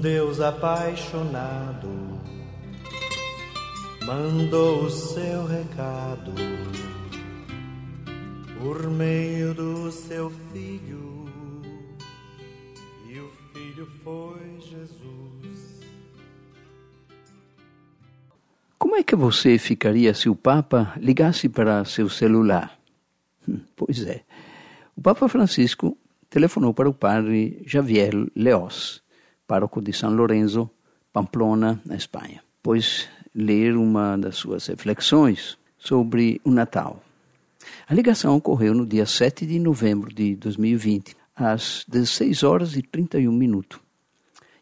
Deus apaixonado mandou o seu recado por meio do seu filho, e o filho foi Jesus. Como é que você ficaria se o Papa ligasse para seu celular? Hum, pois é. O Papa Francisco telefonou para o padre Javier Leós, pároco de São Lourenço, Pamplona, na Espanha, pois ler uma das suas reflexões sobre o Natal. A ligação ocorreu no dia 7 de novembro de 2020, às 16 horas e 31 minutos.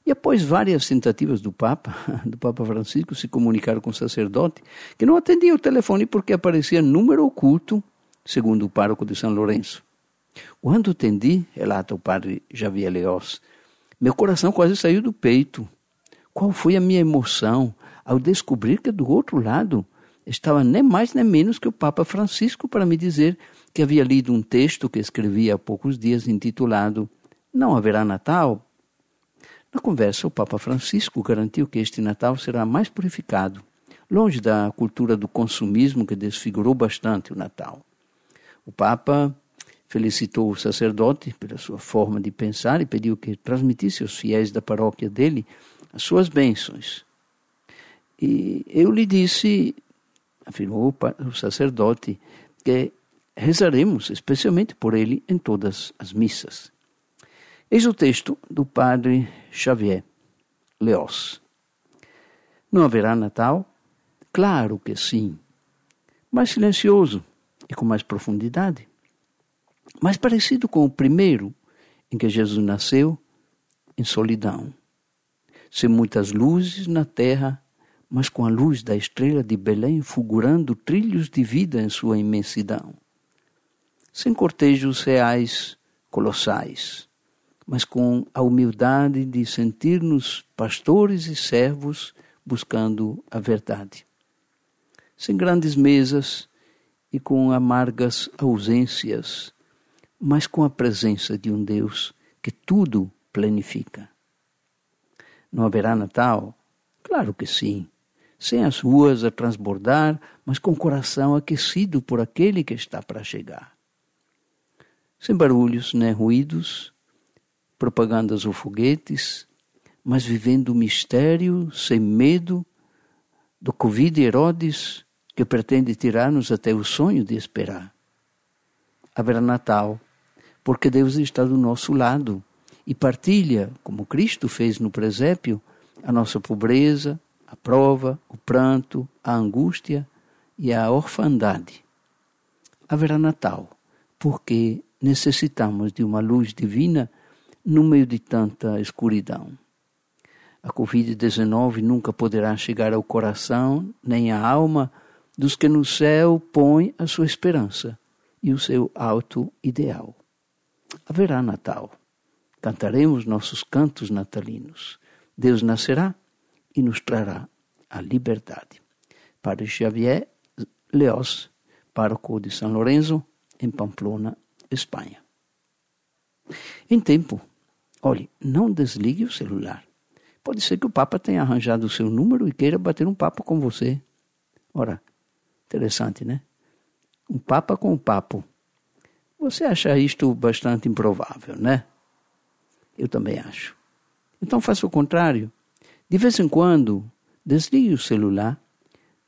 E após várias tentativas do Papa, do Papa Francisco, se comunicar com o sacerdote, que não atendia o telefone porque aparecia número oculto, segundo o pároco de São Lourenço. Quando atendi, relata o padre Javier Leós, meu coração quase saiu do peito. Qual foi a minha emoção ao descobrir que do outro lado estava nem mais nem menos que o Papa Francisco para me dizer que havia lido um texto que escrevi há poucos dias intitulado Não haverá Natal? Na conversa, o Papa Francisco garantiu que este Natal será mais purificado, longe da cultura do consumismo que desfigurou bastante o Natal. O Papa felicitou o sacerdote pela sua forma de pensar e pediu que transmitisse aos fiéis da paróquia dele as suas bênçãos. E eu lhe disse, afirmou o sacerdote, que rezaremos especialmente por ele em todas as missas. Eis o texto do padre Xavier Leós. Não haverá Natal? Claro que sim. Mais silencioso e com mais profundidade. Mais parecido com o primeiro, em que Jesus nasceu em solidão. Sem muitas luzes na terra, mas com a luz da estrela de Belém fulgurando trilhos de vida em sua imensidão. Sem cortejos reais colossais, mas com a humildade de sentir-nos pastores e servos buscando a verdade. Sem grandes mesas e com amargas ausências, mas com a presença de um Deus que tudo planifica. Não haverá Natal? Claro que sim sem as ruas a transbordar, mas com o coração aquecido por aquele que está para chegar. Sem barulhos nem ruídos, propagandas ou foguetes, mas vivendo o mistério sem medo do Covid Herodes que pretende tirar-nos até o sonho de esperar. Haverá Natal, porque Deus está do nosso lado e partilha, como Cristo fez no presépio, a nossa pobreza, a prova, o pranto, a angústia e a orfandade. Haverá Natal, porque necessitamos de uma luz divina no meio de tanta escuridão. A Covid-19 nunca poderá chegar ao coração nem à alma dos que no céu põem a sua esperança e o seu alto ideal. Haverá Natal. Cantaremos nossos cantos natalinos. Deus nascerá e nos trará a liberdade. Padre Xavier Leós, pároco de São Lourenço, em Pamplona, Espanha. Em tempo, olhe, não desligue o celular. Pode ser que o Papa tenha arranjado o seu número e queira bater um papo com você. Ora, interessante, né? Um Papa com um papo. Você acha isto bastante improvável, né? Eu também acho. Então faça o contrário. De vez em quando, desligue o celular,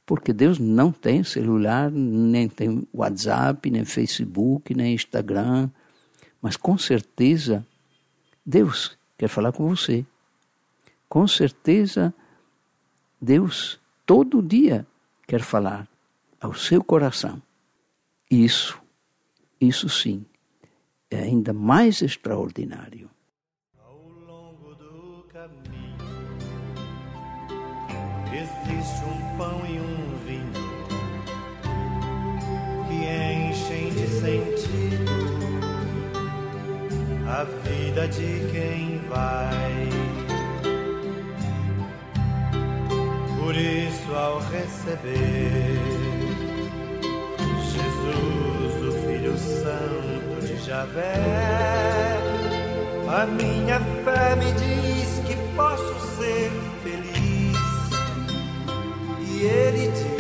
porque Deus não tem celular, nem tem WhatsApp, nem Facebook, nem Instagram, mas com certeza Deus quer falar com você. Com certeza Deus todo dia quer falar ao seu coração. Isso, isso sim, é ainda mais extraordinário. Existe um pão e um vinho que enchem de sentido a vida de quem vai. Por isso, ao receber Javé, a minha fé me diz que posso ser feliz. E ele diz